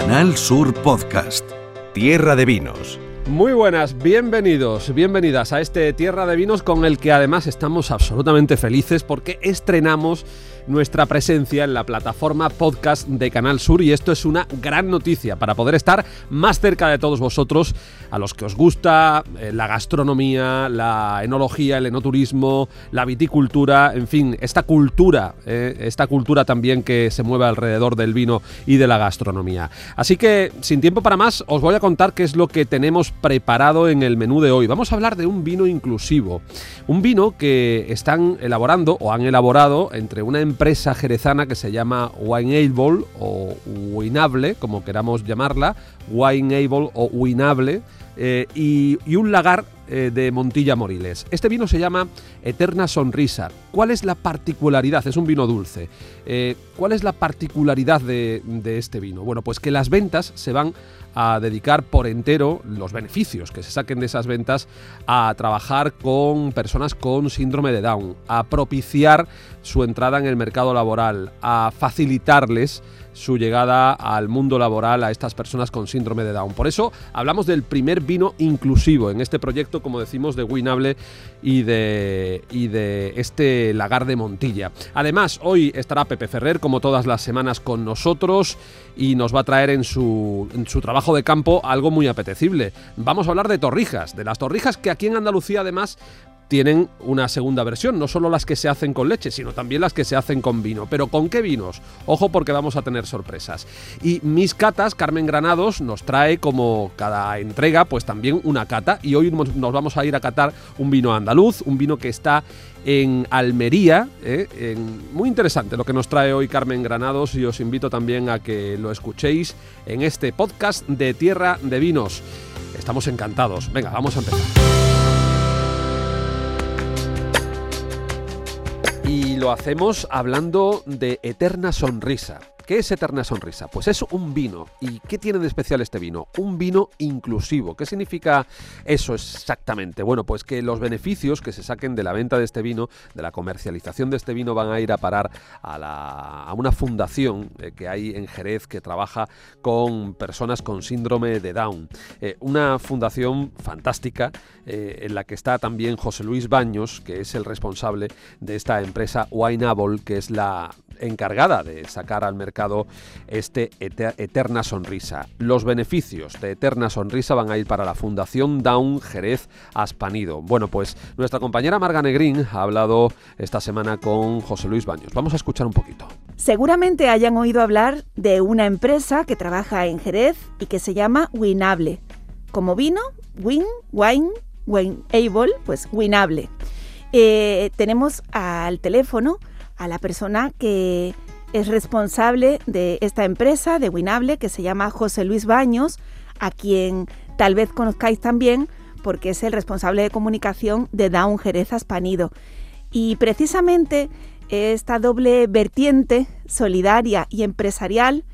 Canal Sur Podcast. Tierra de Vinos. Muy buenas, bienvenidos, bienvenidas a este Tierra de Vinos con el que además estamos absolutamente felices porque estrenamos nuestra presencia en la plataforma podcast de Canal Sur y esto es una gran noticia para poder estar más cerca de todos vosotros, a los que os gusta eh, la gastronomía, la enología, el enoturismo, la viticultura, en fin, esta cultura, eh, esta cultura también que se mueve alrededor del vino y de la gastronomía. Así que, sin tiempo para más, os voy a contar qué es lo que tenemos preparado en el menú de hoy. Vamos a hablar de un vino inclusivo, un vino que están elaborando o han elaborado entre una empresa jerezana que se llama Wineable o Winable, como queramos llamarla, Wineable o Winable, eh, y un lagar eh, de Montilla Moriles. Este vino se llama Eterna Sonrisa. ¿Cuál es la particularidad? Es un vino dulce. Eh, ¿Cuál es la particularidad de, de este vino? Bueno, pues que las ventas se van a dedicar por entero los beneficios que se saquen de esas ventas a trabajar con personas con síndrome de Down, a propiciar su entrada en el mercado laboral, a facilitarles su llegada al mundo laboral a estas personas con síndrome de Down. Por eso hablamos del primer vino inclusivo en este proyecto, como decimos, de Winable y de, y de este lagar de Montilla. Además, hoy estará Pepe Ferrer, como todas las semanas, con nosotros y nos va a traer en su, en su trabajo de campo algo muy apetecible. Vamos a hablar de torrijas, de las torrijas que aquí en Andalucía además tienen una segunda versión, no solo las que se hacen con leche, sino también las que se hacen con vino. Pero ¿con qué vinos? Ojo porque vamos a tener sorpresas. Y mis catas, Carmen Granados, nos trae como cada entrega, pues también una cata. Y hoy nos vamos a ir a catar un vino andaluz, un vino que está en Almería. ¿eh? muy interesante lo que nos trae hoy Carmen Granados y os invito también a que lo escuchéis en este podcast de Tierra de Vinos. Estamos encantados. Venga, vamos a empezar. Lo hacemos hablando de Eterna Sonrisa. ¿Qué es Eterna Sonrisa? Pues es un vino. ¿Y qué tiene de especial este vino? Un vino inclusivo. ¿Qué significa eso exactamente? Bueno, pues que los beneficios que se saquen de la venta de este vino, de la comercialización de este vino, van a ir a parar a, una fundación eh, que hay en Jerez que trabaja con personas con síndrome de Down. Eh, una fundación fantástica eh, en la que está también José Luis Baños, que es el responsable de esta empresa Wineable, que es la encargada de sacar al mercado este Eterna Sonrisa. Los beneficios de Eterna Sonrisa van a ir para la Fundación Down Jerez Aspanido. Bueno, pues nuestra compañera Marga Negrín ha hablado esta semana con José Luis Baños. Vamos a escuchar un poquito. Seguramente hayan oído hablar de una empresa que trabaja en Jerez y que se llama Winable. Como vino, Win, Wine, Wineable, pues Winable. Eh, tenemos al teléfono a la persona que es responsable de esta empresa, de Winable, que se llama José Luis Baños, a quien tal vez conozcáis también porque es el responsable de comunicación de Down Jerez Aspanido. Y precisamente esta doble vertiente solidaria y empresarial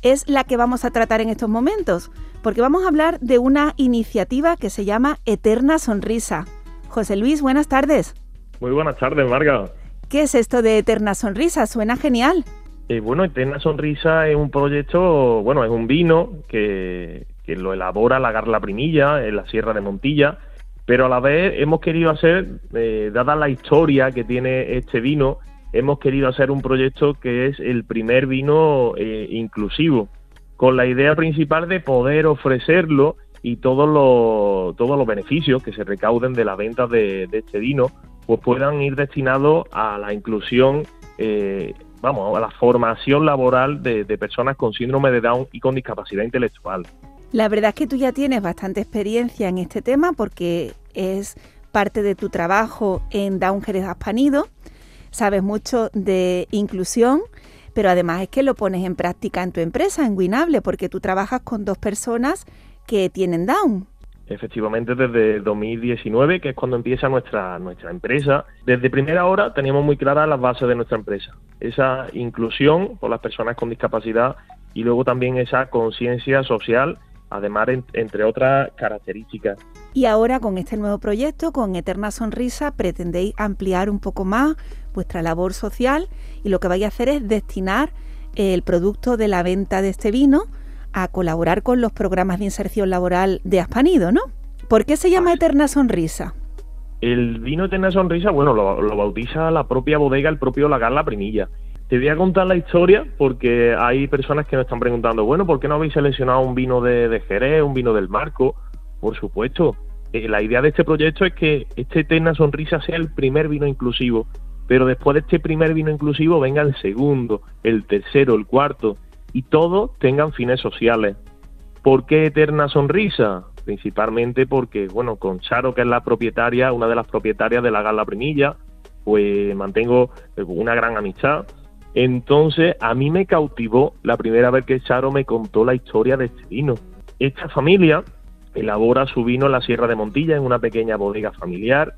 es la que vamos a tratar en estos momentos, porque vamos a hablar de una iniciativa que se llama Eterna Sonrisa. José Luis, buenas tardes. Muy buenas tardes, Marga. ¿Qué es esto de Eterna Sonrisa? Suena genial. Eh, bueno, Eterna Sonrisa es un proyecto, bueno, es un vino que, lo elabora la Garla Primilla en la Sierra de Montilla, pero a la vez hemos querido hacer, eh, dada la historia que tiene este vino, hemos querido hacer un proyecto que es el primer vino eh, inclusivo, con la idea principal de poder ofrecerlo y todos los, todos los beneficios que se recauden de la venta de este vino pues puedan ir destinados a la inclusión, vamos, a la formación laboral de, personas con síndrome de Down y con discapacidad intelectual. La verdad es que tú ya tienes bastante experiencia en este tema porque es parte de tu trabajo en Down Jerez Aspanido, sabes mucho de inclusión, pero además es que lo pones en práctica en tu empresa, en Winable, porque tú trabajas con dos personas que tienen Down. Efectivamente, desde 2019, que es cuando empieza nuestra, nuestra empresa, desde primera hora teníamos muy claras las bases de nuestra empresa. Esa inclusión por las personas con discapacidad y luego también esa conciencia social, además entre otras características. Y ahora con este nuevo proyecto, con Eterna Sonrisa, pretendéis ampliar un poco más vuestra labor social y lo que vais a hacer es destinar el producto de la venta de este vino a colaborar con los programas de inserción laboral de Aspanido, ¿no? ¿Por qué se llama Eterna Sonrisa? El vino Eterna Sonrisa, bueno, lo, bautiza la propia bodega, el propio Lagar La Primilla. Te voy a contar la historia porque hay personas que nos están preguntando, bueno, ¿por qué no habéis seleccionado un vino de, Jerez, un vino del Marco? Por supuesto, eh, la idea de este proyecto es que este Eterna Sonrisa sea el primer vino inclusivo, pero después de este primer vino inclusivo venga el segundo, el tercero, el cuarto, y todos tengan fines sociales. ¿Por qué Eterna Sonrisa? Principalmente porque, bueno, con Charo, que es la propietaria, una de las propietarias de la Gala Primilla, pues mantengo eh, una gran amistad. Entonces, a mí me cautivó la primera vez que Charo me contó la historia de este vino. Esta familia elabora su vino en la Sierra de Montilla, en una pequeña bodega familiar.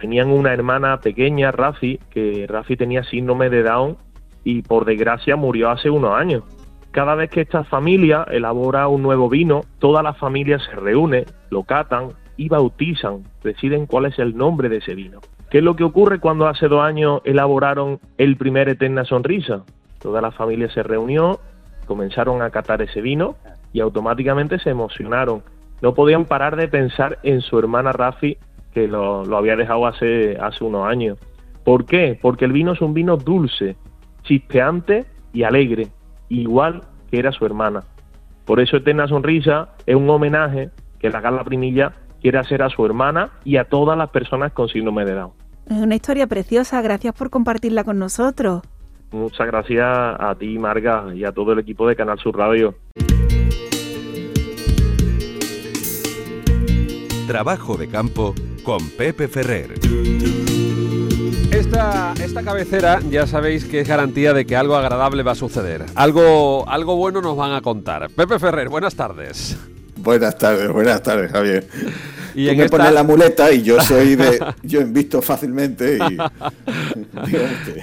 Tenían una hermana pequeña, Rafi, que Rafi tenía síndrome de Down y por desgracia murió hace unos años. Cada vez que esta familia elabora un nuevo vino, toda la familia se reúne, lo catan y bautizan, deciden cuál es el nombre de ese vino. ¿Qué es lo que ocurre cuando hace dos años elaboraron el primer Eterna Sonrisa? Toda la familia se reunió, comenzaron a catar ese vino y automáticamente se emocionaron. No podían parar de pensar en su hermana Rafi, que lo, había dejado hace, hace unos años. ¿Por qué? Porque el vino es un vino dulce, chispeante y alegre igual que era su hermana. Por eso Eterna Sonrisa es un homenaje que la Carla Primilla quiere hacer a su hermana y a todas las personas con síndrome de Down. Es una historia preciosa, gracias por compartirla con nosotros. Muchas gracias a ti, Marga, y a todo el equipo de Canal Sur Radio. Trabajo de campo con Pepe Ferrer. Esta, cabecera ya sabéis que es garantía de que algo agradable va a suceder. Algo, algo bueno nos van a contar. Pepe Ferrer, buenas tardes. Buenas tardes, buenas tardes, Javier. Y Tú en me esta... la muleta y yo soy de. Yo invisto fácilmente y.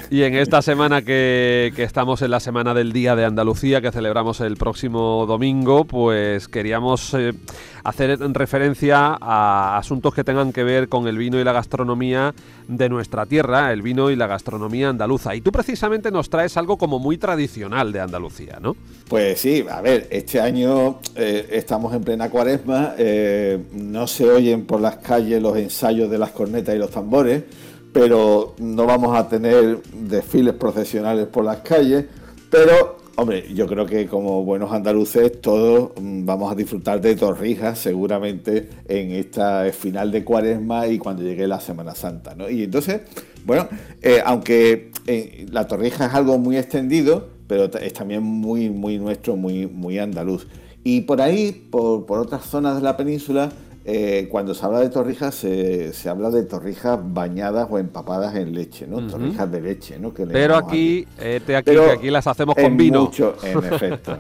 y en esta semana que, que, estamos en la Semana del Día de Andalucía, que celebramos el próximo domingo, pues queríamos. Eh, hacer referencia a asuntos que tengan que ver con el vino y la gastronomía de nuestra tierra, el vino y la gastronomía andaluza. Y tú precisamente nos traes algo como muy tradicional de Andalucía, ¿no? Pues sí, a ver, este año eh, estamos en plena cuaresma, eh, no se oyen por las calles los ensayos de las cornetas y los tambores, pero no vamos a tener desfiles procesionales por las calles, pero Hombre, yo creo que como buenos andaluces todos mm, vamos a disfrutar de torrijas seguramente en esta final de cuaresma y cuando llegue la Semana Santa. Y entonces, bueno, eh, aunque eh, la torrija es algo muy extendido, pero es también muy, muy nuestro, muy, muy andaluz. Y por ahí, por, por otras zonas de la península, eh, cuando se habla de torrijas, se, habla de torrijas bañadas o empapadas en leche, ¿no? Torrijas de leche, ¿no? Pero aquí, este aquí, aquí las hacemos con vino. Mucho, en efecto.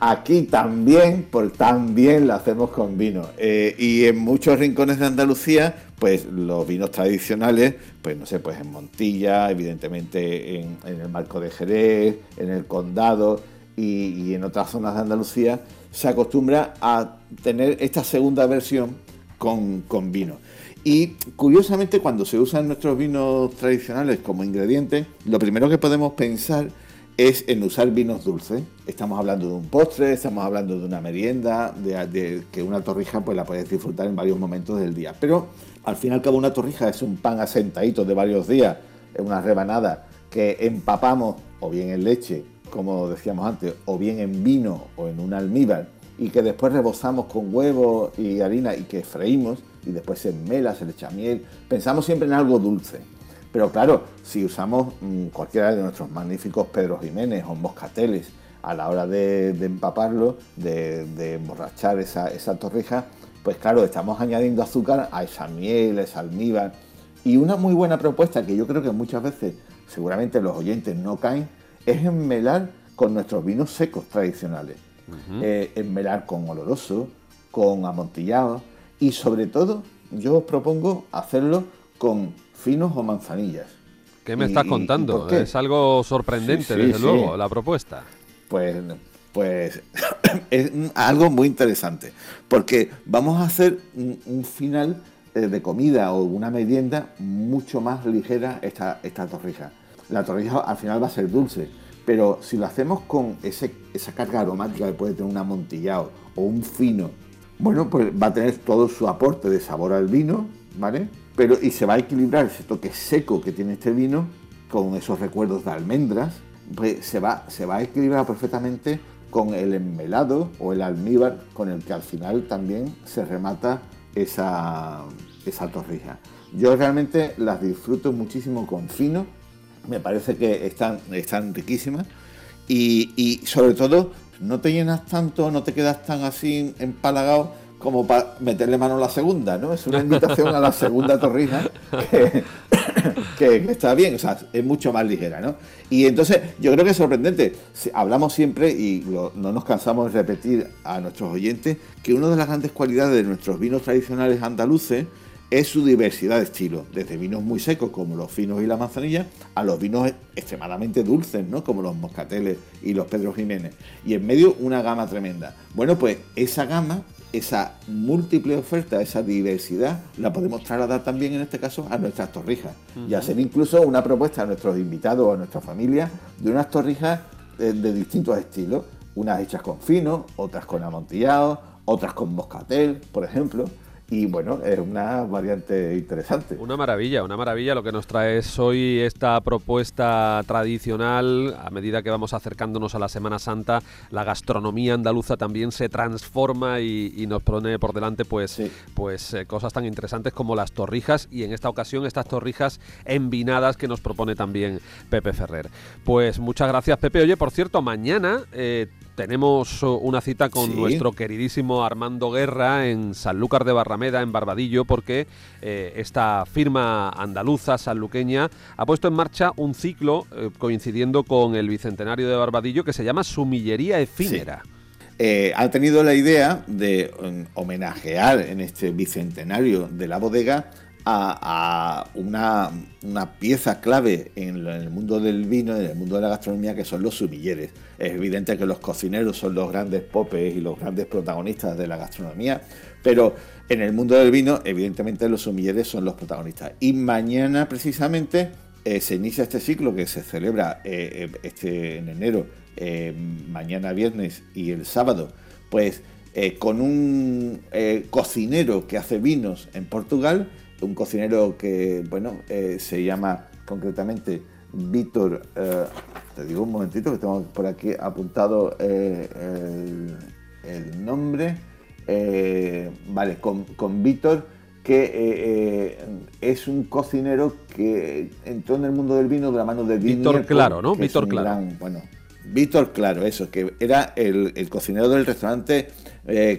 Aquí también, por también la hacemos con vino. Eh, y en muchos rincones de Andalucía, pues los vinos tradicionales, pues no sé, pues en Montilla, evidentemente en, el Marco de Jerez, en el Condado y en otras zonas de Andalucía, se acostumbra a tener esta segunda versión con, vino. Y curiosamente cuando se usan nuestros vinos tradicionales como ingrediente, lo primero que podemos pensar es en usar vinos dulces. Estamos hablando de un postre, estamos hablando de una merienda, de, que una torrija pues la puedes disfrutar en varios momentos del día. Pero al fin y al cabo una torrija es un pan asentadito de varios días, es una rebanada que empapamos o bien en leche como decíamos antes, o bien en vino o en un almíbar, y que después rebozamos con huevo y harina y que freímos, y después se mela, se le echa miel. Pensamos siempre en algo dulce. Pero claro, si usamos mm, cualquiera de nuestros magníficos Pedro Jiménez o moscateles a la hora de, empaparlo, de, emborrachar esa, torrija, pues claro, estamos añadiendo azúcar a esa miel, a esa almíbar. Y una muy buena propuesta que yo creo que muchas veces seguramente los oyentes no caen es enmelar con nuestros vinos secos tradicionales. Eh, enmelar con oloroso, con amontillado y sobre todo yo os propongo hacerlo con finos o manzanillas. ¿Qué me estás contando? Es algo sorprendente, desde luego, la propuesta. Pues, pues es algo muy interesante, porque vamos a hacer un, final eh, de comida o una merienda mucho más ligera esta, esta torrija. La torrija al final va a ser dulce, Pero si lo hacemos con esa carga aromática que puede tener un amontillado o un fino, bueno, pues va a tener todo su aporte de sabor al vino, ¿vale? Pero y se va a equilibrar ese toque seco que tiene este vino con esos recuerdos de almendras, pues se va, se va a equilibrar perfectamente con el enmelado o el almíbar con el que al final también se remata esa, esa torrija. Yo realmente las disfruto muchísimo con fino, me parece que están, están riquísimas y, y sobre todo no te llenas tanto, no te quedas tan así empalagado como para meterle mano a la segunda, ¿no? Es una invitación a la segunda torrija que, está bien, o sea, es mucho más ligera, ¿no? Y entonces yo creo que es sorprendente. Hablamos siempre y no nos cansamos de repetir a nuestros oyentes que una de las grandes cualidades de nuestros vinos tradicionales andaluces es su diversidad de estilos, desde vinos muy secos como los finos y la manzanilla, a los vinos extremadamente dulces, ¿no? como los moscateles y los Pedro Jiménez. Y en medio una gama tremenda. Bueno, pues esa gama, esa múltiple oferta, esa diversidad, la podemos trasladar también en este caso a nuestras torrijas. Y hacer incluso una propuesta a nuestros invitados o a nuestra familia de unas torrijas de, de distintos estilos. Unas hechas con fino, otras con amontillado, otras con moscatel, por ejemplo. Y bueno, es una variante interesante. Una maravilla, una maravilla lo que nos trae hoy esta propuesta tradicional. A medida que vamos acercándonos a la Semana Santa, la gastronomía andaluza también se transforma y, nos pone por delante pues, pues eh, cosas tan interesantes como las torrijas y en esta ocasión estas torrijas envinadas que nos propone también Pepe Ferrer. Pues muchas gracias Pepe. Oye, por cierto, mañana... Eh, tenemos uh, una cita con nuestro queridísimo Armando Guerra en Sanlúcar de Barrameda, en Barbadillo, porque eh, esta firma andaluza, sanluqueña, ha puesto en marcha un ciclo eh, coincidiendo con el bicentenario de Barbadillo que se llama Sumillería Efímera. Eh, ha tenido la idea de um, homenajear en este bicentenario de la bodega a, una, pieza clave en, el mundo del vino, en el mundo de la gastronomía, que son los sumilleres. Es evidente que los cocineros son los grandes popes y los grandes protagonistas de la gastronomía, pero en el mundo del vino, evidentemente los sumilleres son los protagonistas. Y mañana precisamente eh, se inicia este ciclo que se celebra eh, eh, este, en enero, mañana viernes y el sábado, pues con un cocinero que hace vinos en Portugal un cocinero que, bueno, eh, se llama concretamente Víctor, eh, te digo un momentito que tengo por aquí apuntado eh, el, nombre, vale, con, Víctor, que es un cocinero que entró en el mundo del vino de la mano de Víctor Claro, ¿no? Víctor Claro. bueno, Víctor Claro, eso, que era el, el cocinero del restaurante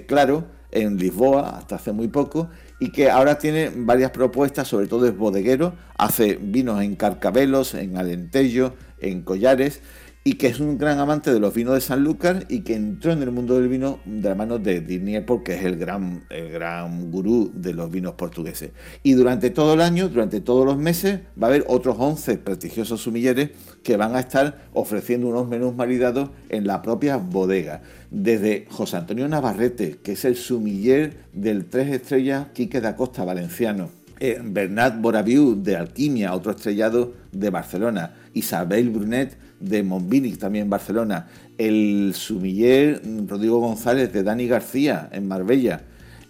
Claro en Lisboa hasta hace muy poco y que ahora tiene varias propuestas, sobre todo es bodeguero, hace vinos en carcabelos, en alentejo, en collares, y que es un gran amante de los vinos de Sanlúcar y que entró en el mundo del vino de la mano de Dirnier porque es el gran, el gran gurú de los vinos portugueses. Y durante todo el año, durante todos los meses, va a haber otros 11 prestigiosos sumilleres que van a estar ofreciendo unos menús maridados en la propia bodega. Desde José Antonio Navarrete, que es el sumiller del tres estrellas Quique da Costa Valenciano. Eh, Bernat Boraviu de Alquimia, otro estrellado de Barcelona. Isabel Brunet de Montbinic, también en Barcelona, el sumiller Rodrigo González de Dani García en Marbella.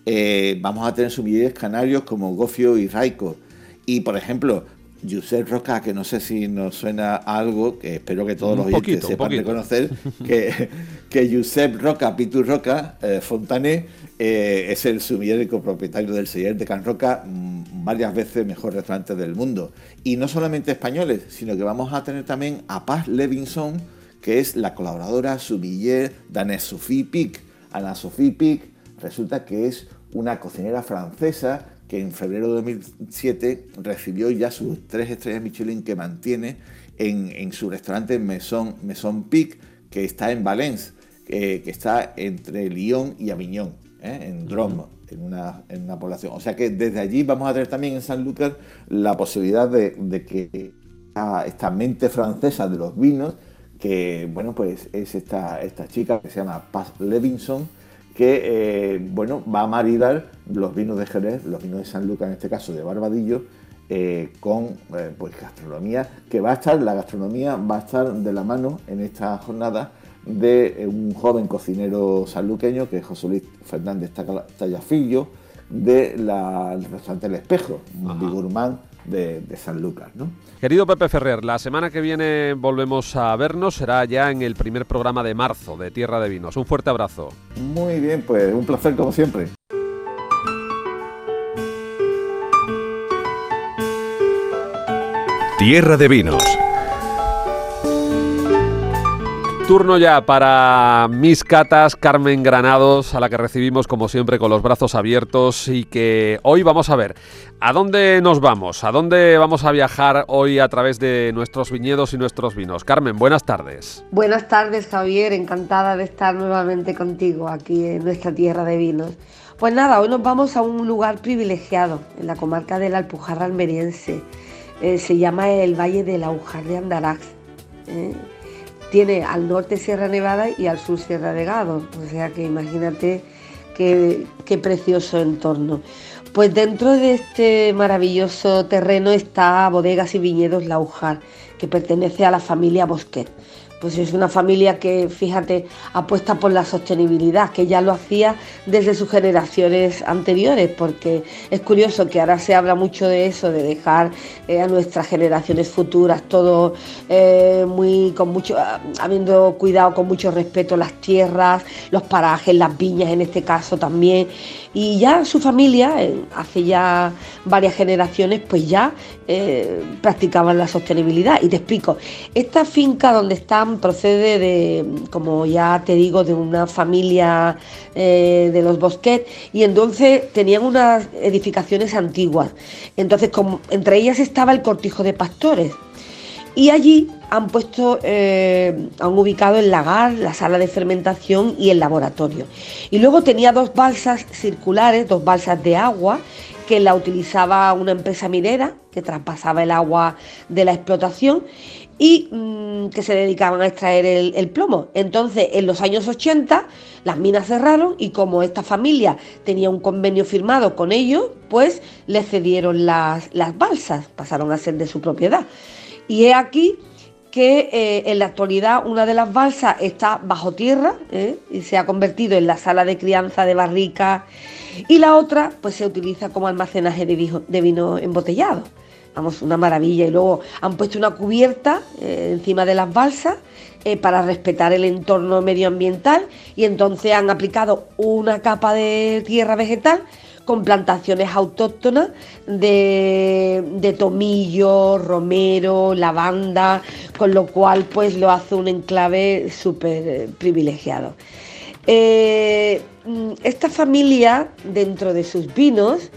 Eh, vamos a tener sumilleres canarios como Gofio y Raico. Y por ejemplo, Josep Roca, que no sé si nos suena algo, que espero que todos los oyentes sepan reconocer, que, que Josep Roca, Pitu Roca, eh, Fontané, eh, es el sumiller y copropietario del seller de Can Roca, mm, varias veces mejor restaurante del mundo. Y no solamente españoles, sino que vamos a tener también a Paz Levinson, que es la colaboradora sumiller de Anne-Sophie Pic. Anne-Sophie Pic resulta que es una cocinera francesa que en febrero de 2007 recibió ya sus tres estrellas Michelin que mantiene en, su restaurante Maison, Maison Pic, que está en Valence, que está entre Lyon y Avignon, ¿eh? en Drôme, en una, en una, población. O sea que desde allí vamos a tener también en San Lucas la posibilidad de, que esta, mente francesa de los vinos, que bueno, pues es esta, esta chica que se llama Paz Levinson, que eh, bueno, va a maridar los vinos de Jerez, los vinos de San Lucas, en este caso de Barbadillo, eh, con eh, pues gastronomía, que va a estar, la gastronomía va a estar de la mano en esta jornada de un joven cocinero sanluqueño que es José Luis Fernández Tallafillo, de la, del restaurante El Espejo, un bigurmán de, de, San Lucas. ¿no? Querido Pepe Ferrer, la semana que viene volvemos a vernos, será ya en el primer programa de marzo de Tierra de Vinos. Un fuerte abrazo. Muy bien, pues un placer como siempre. Tierra de Vinos Turno ya para mis catas, Carmen Granados, a la que recibimos como siempre con los brazos abiertos y que hoy vamos a ver a dónde nos vamos, a dónde vamos a viajar hoy a través de nuestros viñedos y nuestros vinos. Carmen, buenas tardes. Buenas tardes, Javier, encantada de estar nuevamente contigo aquí en nuestra tierra de vinos. Pues nada, hoy nos vamos a un lugar privilegiado en la comarca de la Alpujarra almeriense. Eh, se llama el Valle del Aujar de Andarax. Eh, tiene al norte Sierra Nevada y al sur Sierra de Gado. O sea que imagínate qué, precioso entorno. Pues dentro de este maravilloso terreno está Bodegas y Viñedos Laujar, que pertenece a la familia Bosquet pues es una familia que, fíjate, apuesta por la sostenibilidad, que ya lo hacía desde sus generaciones anteriores, porque es curioso que ahora se habla mucho de eso, de dejar eh, a nuestras generaciones futuras todo eh, muy con mucho, ah, habiendo cuidado con mucho respeto las tierras, los parajes, las viñas en este caso también. Y ya su familia, hace ya varias generaciones, pues ya eh, practicaban la sostenibilidad. Y te explico, esta finca donde están procede de, como ya te digo, de una familia eh, de los Bosquet y entonces tenían unas edificaciones antiguas. Entonces, como, entre ellas estaba el cortijo de pastores. Y allí han puesto, eh, han ubicado el lagar, la sala de fermentación y el laboratorio. Y luego tenía dos balsas circulares, dos balsas de agua, que la utilizaba una empresa minera que traspasaba el agua de la explotación y mm, que se dedicaban a extraer el, plomo. Entonces, en los años 80, las minas cerraron y como esta familia tenía un convenio firmado con ellos, pues le cedieron las, las balsas, pasaron a ser de su propiedad. Y es aquí que eh, en la actualidad una de las balsas está bajo tierra ¿eh? y se ha convertido en la sala de crianza de barricas y la otra pues se utiliza como almacenaje de vino, embotellado. Vamos, una maravilla. Y luego han puesto una cubierta eh, encima de las balsas para respetar el entorno medioambiental y entonces han aplicado una capa de tierra vegetal con plantaciones autóctonas de, tomillo, romero, lavanda, con lo cual pues lo hace un enclave súper eh, privilegiado. Eh, esta familia, dentro de sus vinos,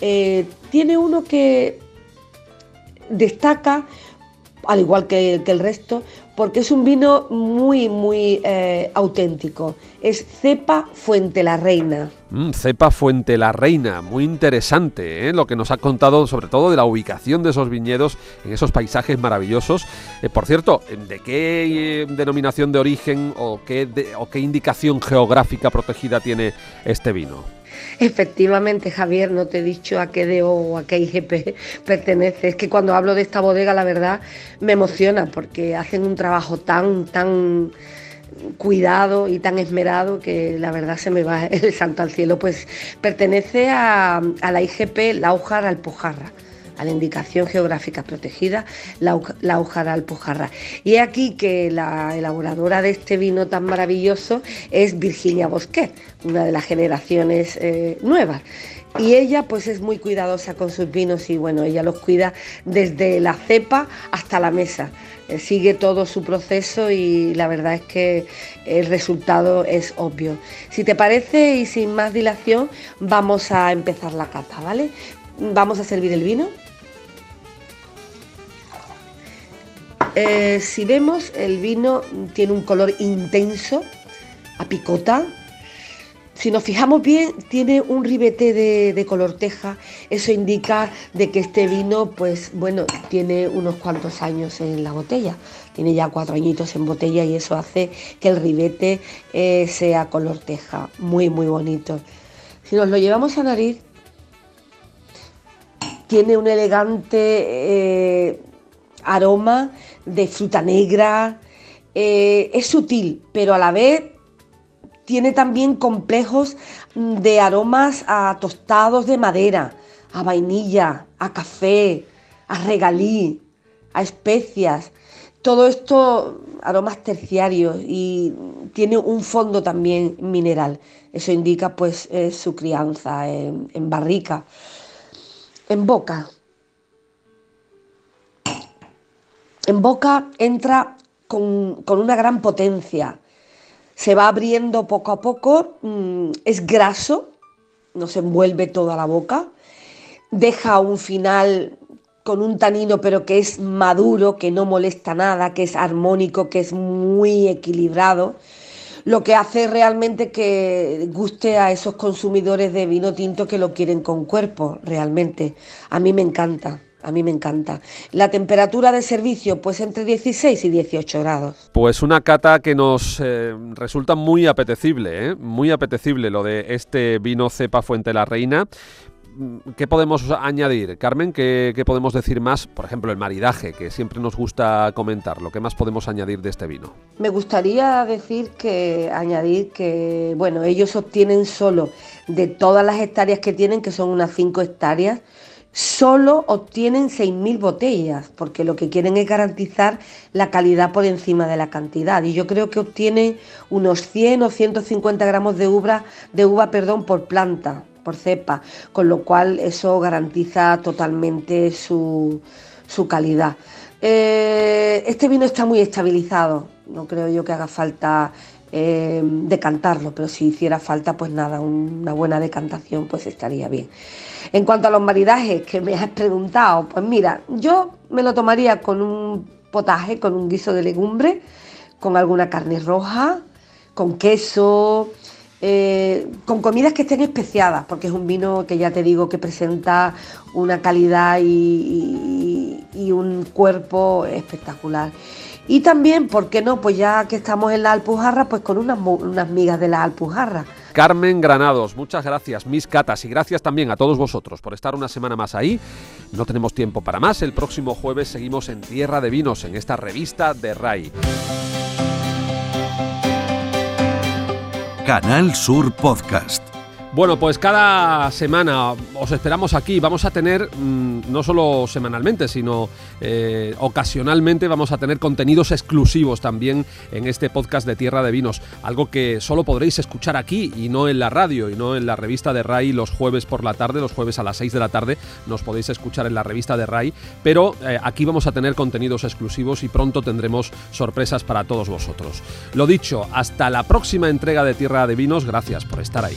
eh, tiene uno que destaca, al igual que el resto, porque es un vino muy, muy eh, auténtico. Es cepa Fuente la Reina. Mm, cepa Fuente la Reina, muy interesante ¿eh? lo que nos ha contado sobre todo de la ubicación de esos viñedos en esos paisajes maravillosos. Eh, por cierto, ¿de qué denominación de origen o qué, o qué indicación geográfica protegida tiene este vino? Efectivamente, Javier, no te he dicho a qué DO o a qué IGP pertenece. Es que cuando hablo de esta bodega, la verdad, me emociona porque hacen un trabajo tan, tan cuidado y tan esmerado que la verdad se me va el santo al cielo. Pues pertenece a, la IGP Laujar Alpujarra a la indicación geográfica protegida, la, la Alpujarra. Y aquí que la elaboradora de este vino tan maravilloso es Virginia Bosquet, una de las generaciones eh, nuevas. Y ella pues es muy cuidadosa con sus vinos y bueno, ella los cuida desde la cepa hasta la mesa. Eh, sigue todo su proceso y la verdad es que el resultado es obvio. Si te parece y sin más dilación, vamos a empezar la cata, ¿vale? Vamos a servir el vino. Eh, si vemos, el vino tiene un color intenso, a picota. Si nos fijamos bien, tiene un ribete de, color teja. Eso indica de que este vino, pues bueno, tiene unos cuantos años en la botella. Tiene ya cuatro añitos en botella y eso hace que el ribete eh, sea color teja. Muy, muy bonito. Si nos lo llevamos a nariz, tiene un elegante eh, aroma de fruta negra, eh, es sutil, pero a la vez tiene también complejos de aromas a tostados de madera, a vainilla, a café, a regalí, a especias. Todo esto aromas terciarios y tiene un fondo también mineral. Eso indica pues su crianza en, barrica. En boca. En boca entra con, una gran potencia. Se va abriendo poco a poco, mm, es graso, nos envuelve toda la boca, deja un final con un tanino pero que es maduro, que no molesta nada, que es armónico, que es muy equilibrado, lo que hace realmente que guste a esos consumidores de vino tinto que lo quieren con cuerpo, realmente. A mí me encanta. A mí me encanta. La temperatura de servicio, pues entre 16 y 18 grados. Pues una cata que nos eh, resulta muy apetecible, ¿eh? muy apetecible lo de este vino cepa Fuente la Reina. Mm, ¿Qué podemos añadir, Carmen? ¿Qué, podemos decir más? Por ejemplo, el maridaje, que siempre nos gusta comentar. ¿Lo que más podemos añadir de este vino? Me gustaría decir que añadir que, bueno, ellos obtienen solo de todas las hectáreas que tienen, que son unas 5 hectáreas, solo obtienen 6.000 botellas, porque lo que quieren es garantizar la calidad por encima de la cantidad. Y yo creo que obtienen unos 100 o 150 gramos de uva, de uva perdón, por planta por cepa, con lo cual eso garantiza totalmente su, calidad. Eh, este vino está muy estabilizado, no creo yo que haga falta eh, decantarlo, pero si hiciera falta, pues nada, una buena decantación pues estaría bien. En cuanto a los maridajes que me has preguntado, pues mira, yo me lo tomaría con un potaje, con un guiso de legumbre, con alguna carne roja, con queso, eh, con comidas que estén especiadas, porque es un vino que ya te digo que presenta una calidad y, un cuerpo espectacular. Y también, ¿por qué no? Pues ya que estamos en la Alpujarra, pues con unas, unas migas de la Alpujarra. Carmen Granados, muchas gracias, mis catas, y gracias también a todos vosotros por estar una semana más ahí. No tenemos tiempo para más, el próximo jueves seguimos en Tierra de Vinos, en esta revista de RAI. Canal Sur Podcast. Bueno, pues cada semana os esperamos aquí. Vamos a tener, mm, no solo semanalmente, sino eh, ocasionalmente, vamos a tener contenidos exclusivos también en este podcast de Tierra de Vinos. Algo que solo podréis escuchar aquí y no en la radio y no en la revista de RAI los jueves por la tarde, los jueves a las 6 de la tarde. Nos podéis escuchar en la revista de RAI, pero eh, aquí vamos a tener contenidos exclusivos y pronto tendremos sorpresas para todos vosotros. Lo dicho, hasta la próxima entrega de Tierra de Vinos. Gracias por estar ahí.